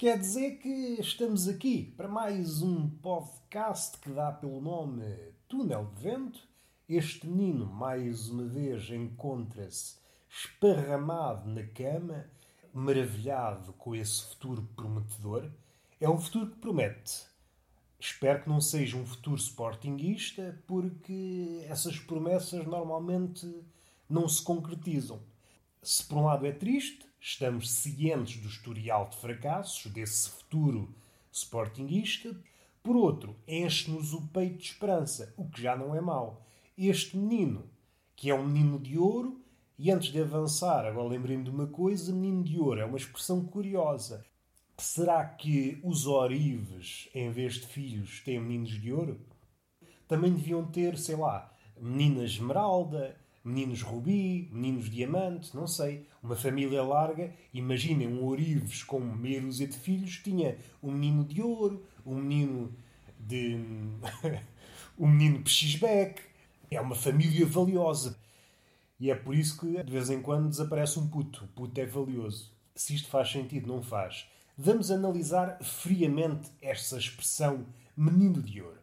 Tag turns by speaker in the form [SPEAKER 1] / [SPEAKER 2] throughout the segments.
[SPEAKER 1] Quer dizer que estamos aqui para mais um podcast que dá pelo nome Túnel de Vento. Este menino, mais uma vez, encontra-se esparramado na cama, maravilhado com esse futuro prometedor. É um futuro que promete. Espero que não seja um futuro sportinguista, porque essas promessas normalmente não se concretizam. Se por um lado é triste, estamos cientes do historial de fracassos desse futuro sportinguista, por outro, enche-nos o peito de esperança, o que já não é mau. Este menino, que é um menino de ouro, e antes de avançar, agora lembrei-me de uma coisa: menino de ouro é uma expressão curiosa. Será que os orives, em vez de filhos, têm meninos de ouro? Também deviam ter, sei lá, menina esmeralda, meninos rubi, meninos diamante, não sei. Uma família larga, imaginem um orives com meia dúzia de filhos, tinha um menino de ouro, um menino de. um menino pechisbeck. É uma família valiosa. E é por isso que de vez em quando desaparece um puto. O puto é valioso. Se isto faz sentido, não faz. Vamos analisar friamente esta expressão menino de ouro.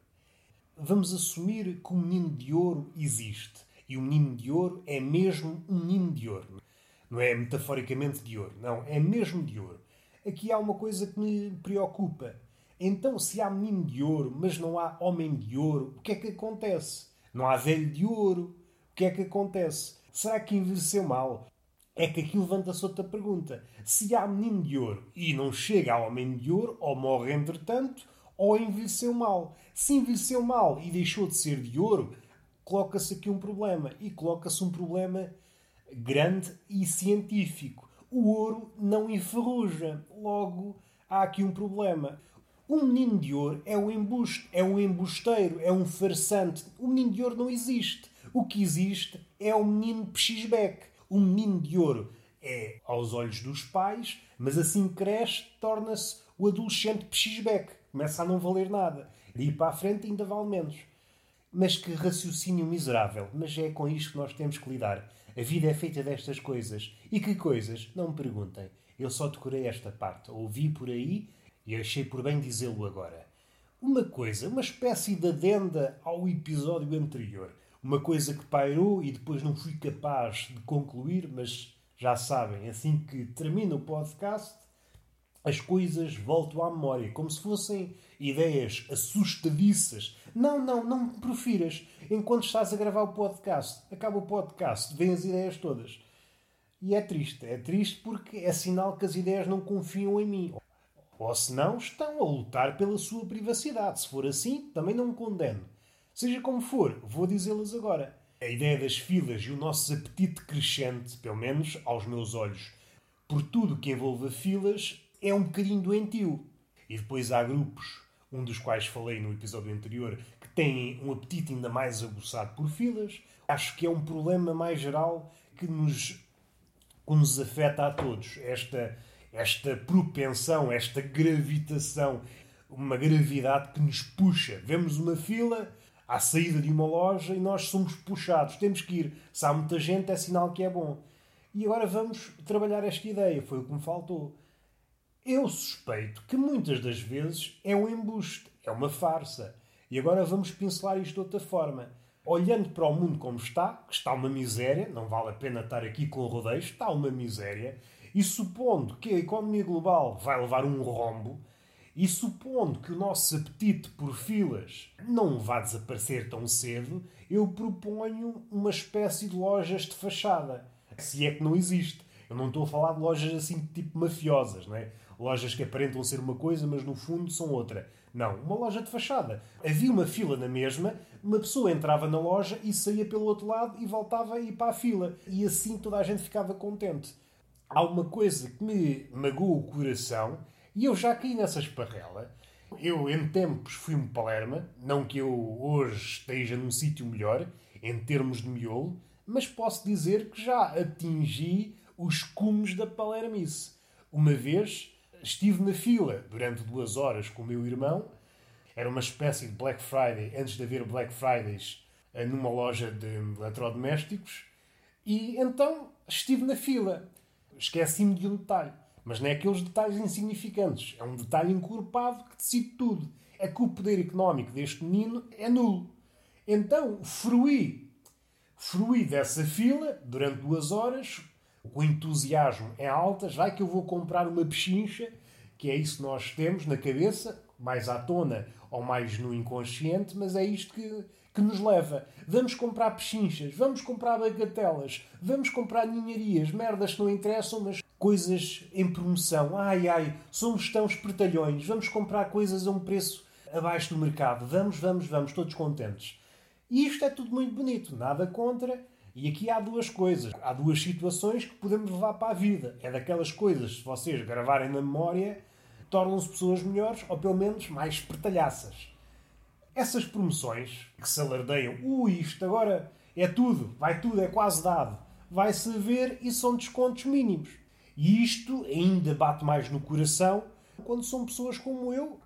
[SPEAKER 1] Vamos assumir que o menino de ouro existe. E o menino de ouro é mesmo um menino de ouro. Não é metaforicamente de ouro. Não, é mesmo de ouro. Aqui há uma coisa que me preocupa. Então, se há menino de ouro, mas não há homem de ouro, o que é que acontece? Não há velho de ouro, o que é que acontece? Será que envelheceu mal? É que aqui levanta-se outra pergunta. Se há menino de ouro e não chega ao homem de ouro, ou morre entretanto, ou envelheceu mal. Se envelheceu mal e deixou de ser de ouro, coloca-se aqui um problema. E coloca-se um problema grande e científico. O ouro não enferruja. Logo, há aqui um problema. Um menino de ouro é um embuste, é um embusteiro, é um farsante. O menino de ouro não existe. O que existe é o menino pechisbeck o menino de ouro é aos olhos dos pais, mas assim cresce, torna-se o adolescente pechisbeck. Começa a não valer nada. Ir para a frente ainda vale menos. Mas que raciocínio miserável. Mas é com isto que nós temos que lidar. A vida é feita destas coisas. E que coisas? Não me perguntem. Eu só decorei esta parte. Ouvi por aí e achei por bem dizê-lo agora. Uma coisa, uma espécie de adenda ao episódio anterior uma coisa que pairou e depois não fui capaz de concluir, mas já sabem, assim que termina o podcast, as coisas voltam à memória, como se fossem ideias assustadiças. Não, não, não profiras. Enquanto estás a gravar o podcast, acaba o podcast, vêm as ideias todas. E é triste, é triste porque é sinal que as ideias não confiam em mim. Ou se não, estão a lutar pela sua privacidade. Se for assim, também não me condeno. Seja como for, vou dizê-las agora. A ideia das filas e o nosso apetite crescente, pelo menos aos meus olhos, por tudo que envolva filas, é um bocadinho doentio. E depois há grupos, um dos quais falei no episódio anterior, que têm um apetite ainda mais aguçado por filas. Acho que é um problema mais geral que nos, que nos afeta a todos. Esta, esta propensão, esta gravitação, uma gravidade que nos puxa. Vemos uma fila à saída de uma loja e nós somos puxados, temos que ir. Se há muita gente, é sinal que é bom. E agora vamos trabalhar esta ideia, foi o que me faltou. Eu suspeito que muitas das vezes é um embuste, é uma farsa. E agora vamos pincelar isto de outra forma. Olhando para o mundo como está, que está uma miséria, não vale a pena estar aqui com rodeios, está uma miséria, e supondo que a economia global vai levar um rombo, e supondo que o nosso apetite por filas não vá desaparecer tão cedo, eu proponho uma espécie de lojas de fachada. Se é que não existe. Eu não estou a falar de lojas assim tipo mafiosas, não é? Lojas que aparentam ser uma coisa, mas no fundo são outra. Não, uma loja de fachada. Havia uma fila na mesma, uma pessoa entrava na loja e saía pelo outro lado e voltava a ir para a fila. E assim toda a gente ficava contente. Há uma coisa que me magoa o coração e eu já caí nessa esparrela. Eu, em tempos, fui um Palerma. Não que eu hoje esteja num sítio melhor, em termos de miolo, mas posso dizer que já atingi os cumes da Palermice. Uma vez estive na fila durante duas horas com o meu irmão. Era uma espécie de Black Friday, antes de haver Black Fridays, eh, numa loja de eletrodomésticos. E então estive na fila. Esqueci-me de um detalhe Mas não é aqueles detalhes insignificantes. É um detalhe encorpado que decide tudo. É que o poder económico deste menino é nulo. Então, fruí. Fruí dessa fila durante duas horas, o entusiasmo é alta, já que eu vou comprar uma pechincha, que é isso que nós temos na cabeça, mais à tona ou mais no inconsciente, mas é isto que, que nos leva. Vamos comprar pechinchas, vamos comprar bagatelas, vamos comprar ninharias, merdas que não interessam, mas coisas em promoção. Ai ai, somos tão espertalhões, vamos comprar coisas a um preço abaixo do mercado. Vamos, vamos, vamos, todos contentes. E isto é tudo muito bonito, nada contra. E aqui há duas coisas, há duas situações que podemos levar para a vida. É daquelas coisas, se vocês gravarem na memória, tornam-se pessoas melhores ou pelo menos mais espertalhaças. Essas promoções que se alardeiam, ui, isto agora é tudo, vai tudo, é quase dado, vai-se ver e são descontos mínimos. E isto ainda bate mais no coração quando são pessoas como eu,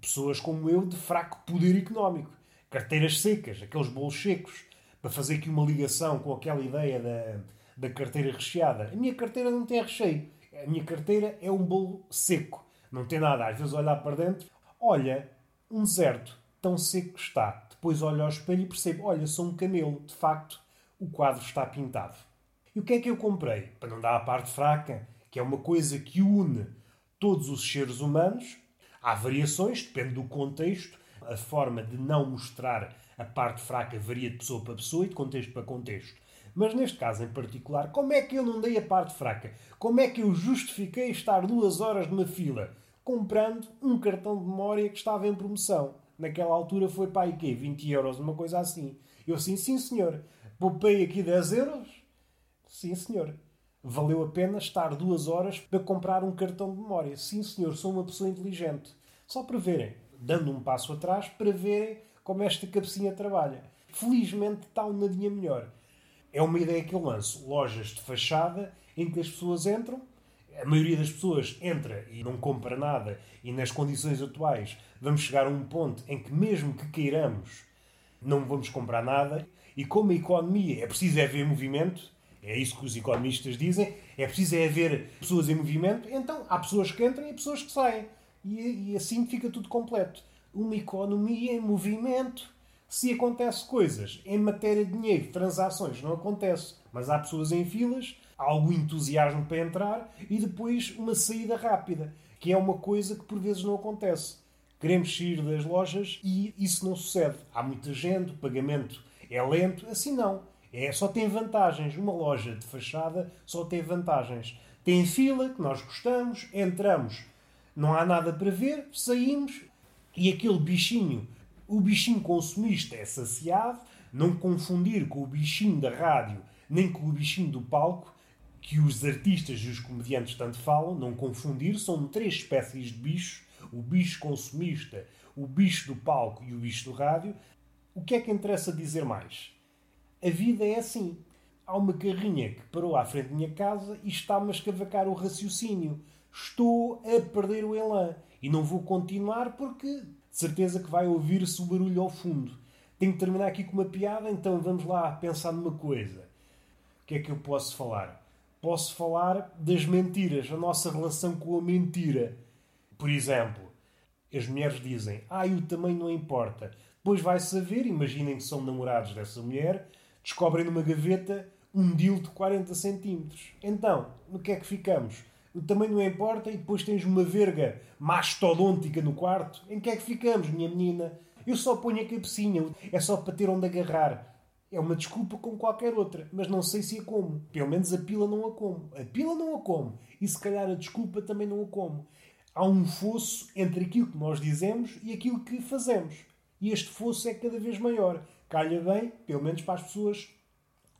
[SPEAKER 1] pessoas como eu de fraco poder económico, carteiras secas, aqueles bolos secos, para fazer aqui uma ligação com aquela ideia da, da carteira recheada. A minha carteira não tem recheio. A minha carteira é um bolo seco. Não tem nada. Às vezes olhar para dentro, olha, um deserto, tão seco que está. Depois olho ao espelho e percebo, olha, sou um camelo. De facto, o quadro está pintado. E o que é que eu comprei? Para não dar a parte fraca, que é uma coisa que une todos os seres humanos. Há variações, depende do contexto. A forma de não mostrar a parte fraca varia de pessoa para pessoa e de contexto para contexto. Mas neste caso em particular, como é que eu não dei a parte fraca? Como é que eu justifiquei estar duas horas numa fila comprando um cartão de memória que estava em promoção? Naquela altura foi para aí quê? 20 euros, uma coisa assim. Eu assim, sim senhor. Poupei aqui 10 euros? Sim senhor. Valeu a pena estar duas horas para comprar um cartão de memória. Sim senhor, sou uma pessoa inteligente. Só para verem, dando um passo atrás, para verem como esta cabecinha trabalha. Felizmente está um nadinha melhor. É uma ideia que eu lanço. Lojas de fachada em que as pessoas entram, a maioria das pessoas entra e não compra nada, e nas condições atuais vamos chegar a um ponto em que, mesmo que queiramos, não vamos comprar nada. E como a economia é preciso é haver movimento, é isso que os economistas dizem, é preciso é haver pessoas em movimento, então há pessoas que entram e pessoas que saem. E, e assim fica tudo completo. Uma economia em movimento. Se acontece coisas em matéria de dinheiro, transações, não acontece. Mas há pessoas em filas, há algum entusiasmo para entrar e depois uma saída rápida, que é uma coisa que por vezes não acontece. Queremos sair das lojas e isso não sucede. Há muita gente, o pagamento é lento. Assim não. É, só tem vantagens. Uma loja de fachada só tem vantagens. Tem fila, que nós gostamos, entramos, não há nada para ver, saímos e aquele bichinho, o bichinho consumista é saciado, não confundir com o bichinho da rádio, nem com o bichinho do palco, que os artistas e os comediantes tanto falam, não confundir, são três espécies de bichos, o bicho consumista, o bicho do palco e o bicho do rádio. O que é que interessa dizer mais? A vida é assim. Há uma carrinha que parou à frente da minha casa e está-me a escavacar o raciocínio. Estou a perder o elan. E não vou continuar porque de certeza que vai ouvir-se o barulho ao fundo. Tenho que terminar aqui com uma piada, então vamos lá pensar numa coisa. O que é que eu posso falar? Posso falar das mentiras, a nossa relação com a mentira. Por exemplo, as mulheres dizem: Ah, o tamanho não importa. Depois vai saber, imaginem que são namorados dessa mulher, descobrem numa gaveta um deal de 40 centímetros. Então, no que é que ficamos? Tamanho não importa e depois tens uma verga mastodôntica no quarto. Em que é que ficamos, minha menina? Eu só ponho a cabecinha, é só para ter onde agarrar. É uma desculpa como qualquer outra, mas não sei se a como. Pelo menos a pila não a como. A pila não a como. E se calhar a desculpa também não a como. Há um fosso entre aquilo que nós dizemos e aquilo que fazemos. E este fosso é cada vez maior. Calha bem, pelo menos para as pessoas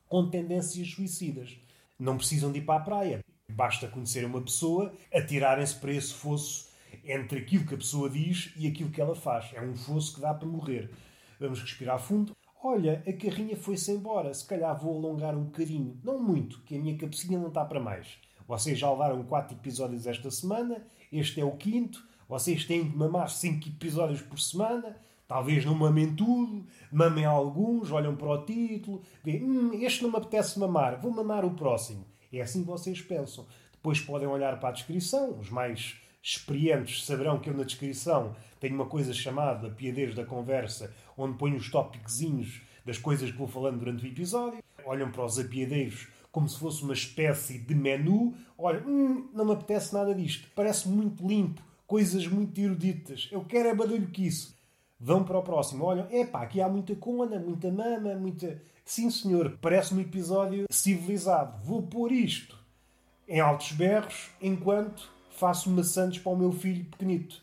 [SPEAKER 1] com tendências suicidas. Não precisam de ir para a praia. Basta conhecer uma pessoa, atirarem-se para esse fosso entre aquilo que a pessoa diz e aquilo que ela faz. É um fosso que dá para morrer. Vamos respirar fundo. Olha, a carrinha foi-se embora. Se calhar vou alongar um bocadinho. Não muito, que a minha cabecinha não está para mais. Vocês já levaram quatro episódios esta semana. Este é o quinto. Vocês têm de mamar cinco episódios por semana. Talvez não mamem tudo, mamem alguns, olham para o título, veem, hum, este não me apetece mamar, vou mamar o próximo. É assim que vocês pensam. Depois podem olhar para a descrição. Os mais experientes saberão que eu na descrição tenho uma coisa chamada Piadez da Conversa, onde ponho os tópicozinhos das coisas que vou falando durante o episódio. Olham para os apiadeiros como se fosse uma espécie de menu. Olha, hum, não me apetece nada disto. Parece muito limpo, coisas muito eruditas. Eu quero é badalho que isso. Vão para o próximo. Olham, epá, aqui há muita cona, muita mama, muita. Sim, senhor, parece um episódio civilizado. Vou pôr isto em altos berros enquanto faço maçantes para o meu filho pequenito.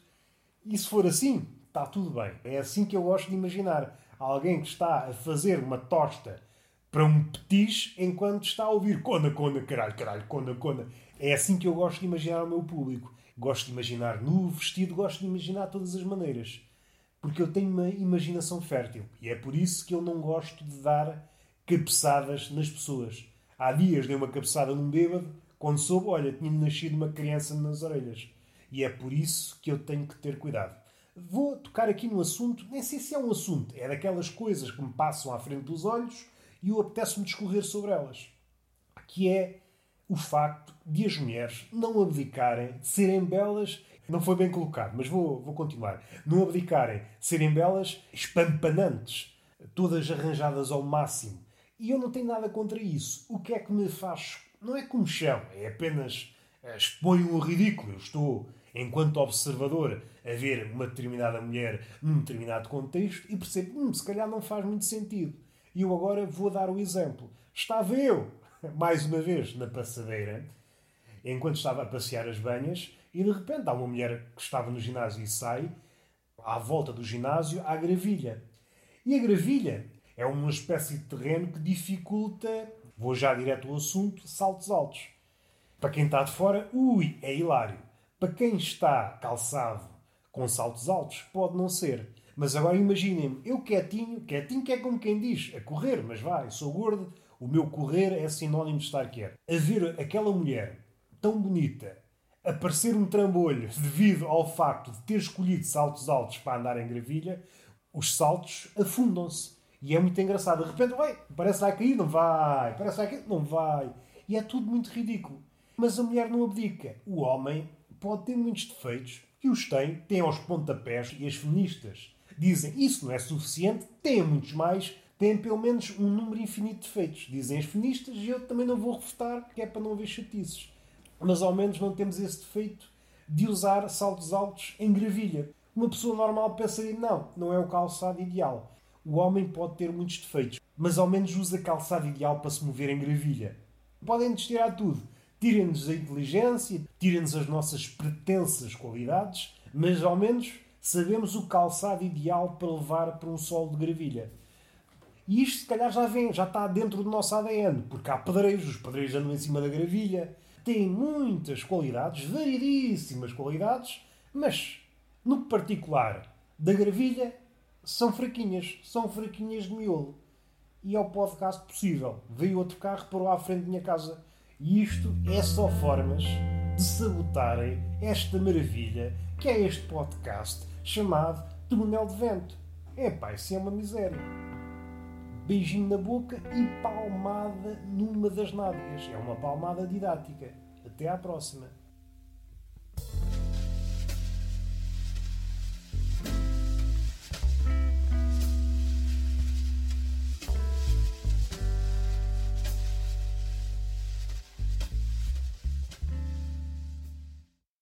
[SPEAKER 1] E se for assim, está tudo bem. É assim que eu gosto de imaginar. Alguém que está a fazer uma tosta para um petis enquanto está a ouvir cona, cona, caralho, caralho, cona, cona. É assim que eu gosto de imaginar o meu público. Gosto de imaginar nu, vestido, gosto de imaginar todas as maneiras. Porque eu tenho uma imaginação fértil. E é por isso que eu não gosto de dar cabeçadas nas pessoas. Há dias dei uma cabeçada num bêbado, quando soube, olha, tinha nascido uma criança nas orelhas. E é por isso que eu tenho que ter cuidado. Vou tocar aqui no assunto, nem sei se é um assunto, é daquelas coisas que me passam à frente dos olhos e eu apetece-me discorrer sobre elas. Que é o facto de as mulheres não abdicarem serem belas. Não foi bem colocado, mas vou, vou continuar. Não abdicarem serem belas espampanantes, todas arranjadas ao máximo. E eu não tenho nada contra isso. O que é que me faz. Não é como chão, é apenas eh, exponho o ridículo. Eu estou, enquanto observador, a ver uma determinada mulher num determinado contexto e percebo, hum, se calhar não faz muito sentido. E eu agora vou dar o exemplo. Estava eu, mais uma vez, na passadeira, enquanto estava a passear as banhas, e de repente há uma mulher que estava no ginásio e sai, à volta do ginásio, à gravilha. E a gravilha é uma espécie de terreno que dificulta, vou já direto ao assunto, saltos altos. Para quem está de fora, ui, é hilário. Para quem está calçado com saltos altos, pode não ser. Mas agora imaginem-me, eu quietinho, quietinho que é como quem diz, a correr, mas vai, sou gordo, o meu correr é sinónimo de estar quieto. A ver aquela mulher tão bonita a parecer um trambolho devido ao facto de ter escolhido saltos altos para andar em gravilha, os saltos afundam-se. E é muito engraçado. De repente, vai, parece que vai cair, não vai. Parece que vai cair, não vai. E é tudo muito ridículo. Mas a mulher não abdica. O homem pode ter muitos defeitos, e os tem, tem aos pontapés, e as feministas dizem isso não é suficiente, têm muitos mais, têm pelo menos um número infinito de defeitos. Dizem as feministas e eu também não vou refutar, que é para não haver chatices. Mas ao menos não temos esse defeito de usar saltos altos em gravilha. Uma pessoa normal pensaria, não, não é o calçado ideal. O homem pode ter muitos defeitos, mas ao menos usa calçado ideal para se mover em gravilha. Podem-nos tirar tudo. Tirem-nos a inteligência, tirem-nos as nossas pretensas qualidades, mas ao menos sabemos o calçado ideal para levar para um solo de gravilha. E isto, se calhar, já vem, já está dentro do nosso ADN, porque há pedreiros, os pedreiros andam em cima da gravilha, têm muitas qualidades, variedíssimas qualidades, mas, no particular da gravilha, são fraquinhas, são fraquinhas de miolo. E é o podcast possível. Veio outro carro, parou à frente da minha casa. E isto é só formas de sabotarem esta maravilha que é este podcast chamado Túnel de Vento. Epá, isso é uma miséria. Beijinho na boca e palmada numa das nádegas. É uma palmada didática. Até à próxima.